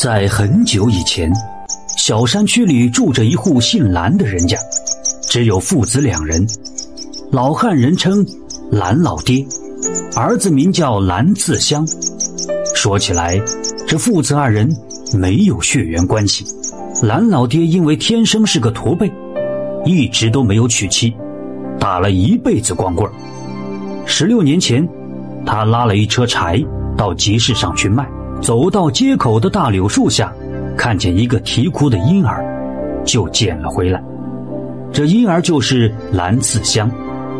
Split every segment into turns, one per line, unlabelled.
在很久以前，小山区里住着一户姓蓝的人家，只有父子两人。老汉人称蓝老爹，儿子名叫蓝自香。说起来，这父子二人没有血缘关系。蓝老爹因为天生是个驼背，一直都没有娶妻，打了一辈子光棍十六年前，他拉了一车柴到集市上去卖。走到街口的大柳树下，看见一个啼哭的婴儿，就捡了回来。这婴儿就是蓝次香，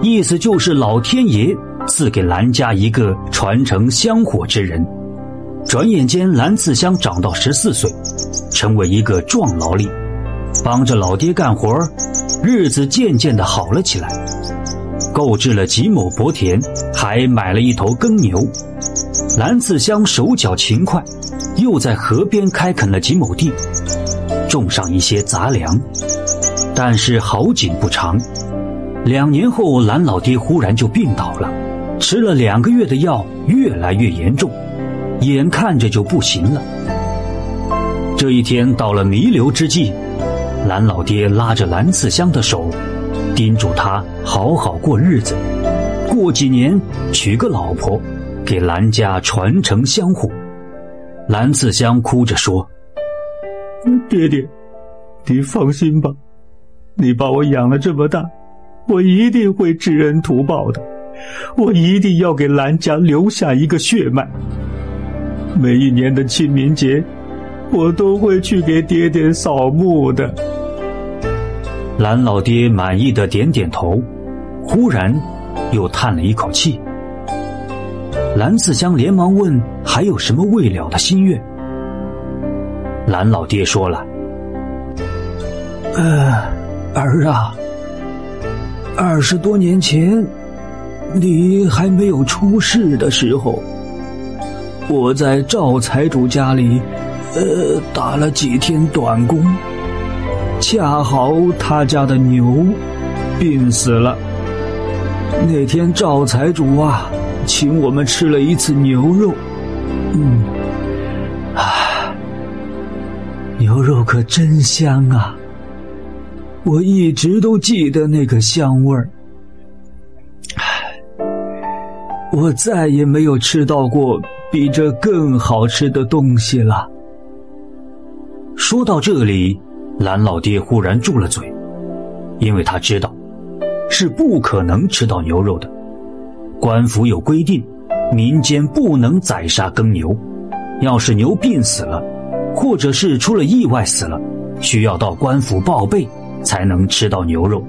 意思就是老天爷赐给蓝家一个传承香火之人。转眼间，蓝次香长到十四岁，成为一个壮劳力，帮着老爹干活，日子渐渐的好了起来。购置了几亩薄田，还买了一头耕牛。蓝自香手脚勤快，又在河边开垦了几亩地，种上一些杂粮。但是好景不长，两年后，蓝老爹忽然就病倒了，吃了两个月的药，越来越严重，眼看着就不行了。这一天到了弥留之际，蓝老爹拉着蓝自香的手，叮嘱他好好过日子，过几年娶个老婆。给兰家传承香火，蓝四香哭着说：“
爹爹，你放心吧，你把我养了这么大，我一定会知恩图报的。我一定要给兰家留下一个血脉。每一年的清明节，我都会去给爹爹扫墓的。”
蓝老爹满意的点点头，忽然又叹了一口气。蓝四香连忙问：“还有什么未了的心愿？”蓝老爹说了：“
呃，儿啊，二十多年前，你还没有出世的时候，我在赵财主家里，呃，打了几天短工，恰好他家的牛病死了。那天赵财主啊。”请我们吃了一次牛肉，嗯，啊，牛肉可真香啊！我一直都记得那个香味儿。我再也没有吃到过比这更好吃的东西了。
说到这里，蓝老爹忽然住了嘴，因为他知道是不可能吃到牛肉的。官府有规定，民间不能宰杀耕牛。要是牛病死了，或者是出了意外死了，需要到官府报备，才能吃到牛肉。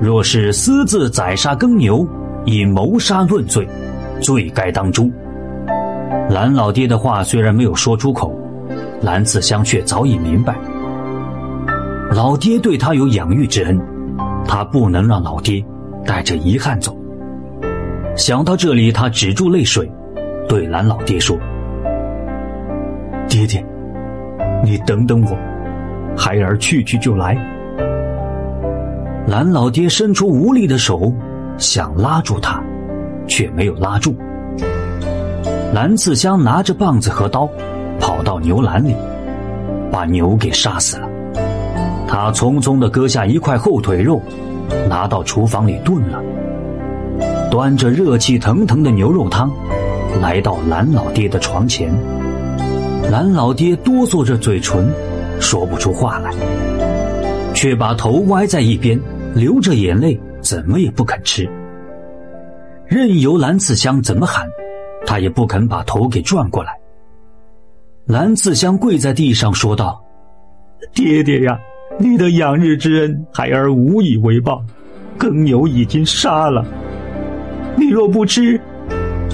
若是私自宰杀耕牛，以谋杀论罪，罪该当诛。蓝老爹的话虽然没有说出口，蓝自香却早已明白。老爹对他有养育之恩，他不能让老爹带着遗憾走。想到这里，他止住泪水，对蓝老爹说：“
爹爹，你等等我，孩儿去去就来。”
蓝老爹伸出无力的手，想拉住他，却没有拉住。蓝自香拿着棒子和刀，跑到牛栏里，把牛给杀死了。他匆匆的割下一块后腿肉，拿到厨房里炖了。端着热气腾腾的牛肉汤，来到蓝老爹的床前。蓝老爹哆嗦着嘴唇，说不出话来，却把头歪在一边，流着眼泪，怎么也不肯吃。任由蓝次香怎么喊，他也不肯把头给转过来。蓝次香跪在地上说道：“
爹爹呀，你的养育之恩，孩儿无以为报。耕牛已经杀了。”你若不吃，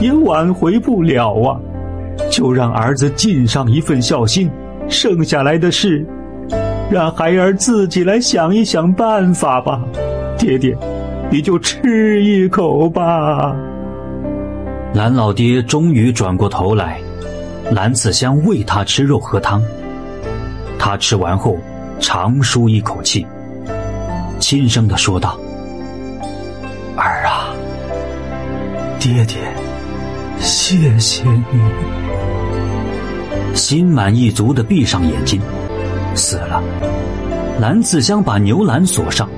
也挽回不了啊！就让儿子尽上一份孝心，剩下来的事，让孩儿自己来想一想办法吧。爹爹，你就吃一口吧。
蓝老爹终于转过头来，蓝子香喂他吃肉喝汤。他吃完后长舒一口气，轻声的说道：“
爹爹，谢谢你。
心满意足的闭上眼睛，死了。蓝次香把牛栏锁上，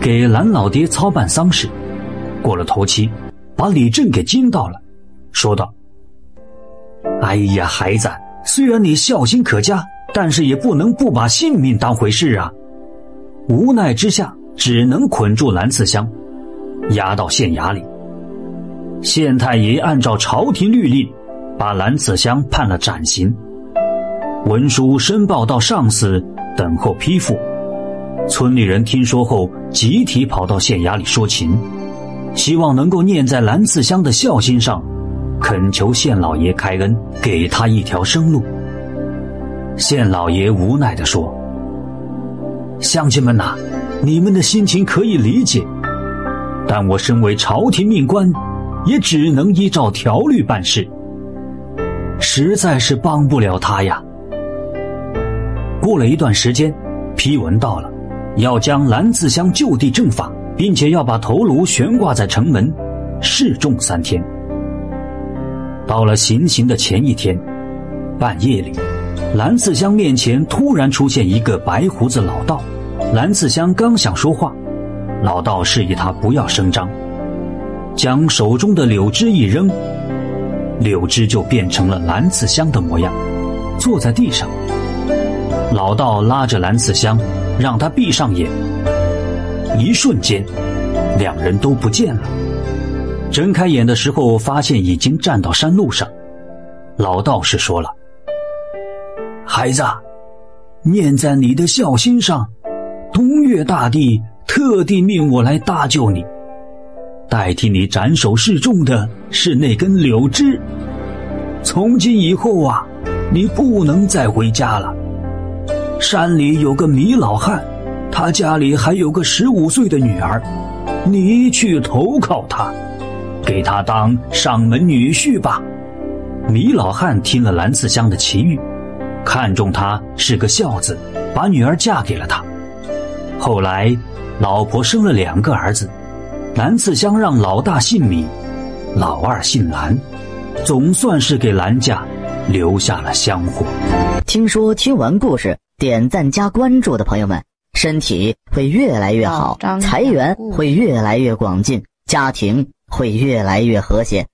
给蓝老爹操办丧事。过了头七，把李正给惊到了，说道：“哎呀，孩子，虽然你孝心可嘉，但是也不能不把性命当回事啊！”无奈之下，只能捆住蓝次香，押到县衙里。县太爷按照朝廷律令，把蓝次香判了斩刑。文书申报到上司，等候批复。村里人听说后，集体跑到县衙里说情，希望能够念在蓝次香的孝心上，恳求县老爷开恩，给他一条生路。县老爷无奈地说：“乡亲们呐，你们的心情可以理解，但我身为朝廷命官，也只能依照条律办事，实在是帮不了他呀。”过了一段时间，批文到了，要将蓝次香就地正法，并且要把头颅悬挂在城门，示众三天。到了行刑的前一天，半夜里，蓝次香面前突然出现一个白胡子老道。蓝次香刚想说话，老道示意他不要声张，将手中的柳枝一扔，柳枝就变成了蓝刺香的模样，坐在地上。老道拉着蓝刺香，让他闭上眼。一瞬间，两人都不见了。睁开眼的时候，发现已经站到山路上。老道士说了：“孩子，念在你的孝心上，东岳大帝特地命我来搭救你。代替你斩首示众的是那根柳枝。从今以后啊，你不能再回家了。”山里有个米老汉，他家里还有个十五岁的女儿，你去投靠他，给他当上门女婿吧。米老汉听了蓝次香的奇遇，看中他是个孝子，把女儿嫁给了他。后来，老婆生了两个儿子，蓝次香让老大姓米，老二姓蓝，总算是给蓝家留下了香火。
听说听完故事。点赞加关注的朋友们，身体会越来越好，财源会越来越广进，家庭会越来越和谐。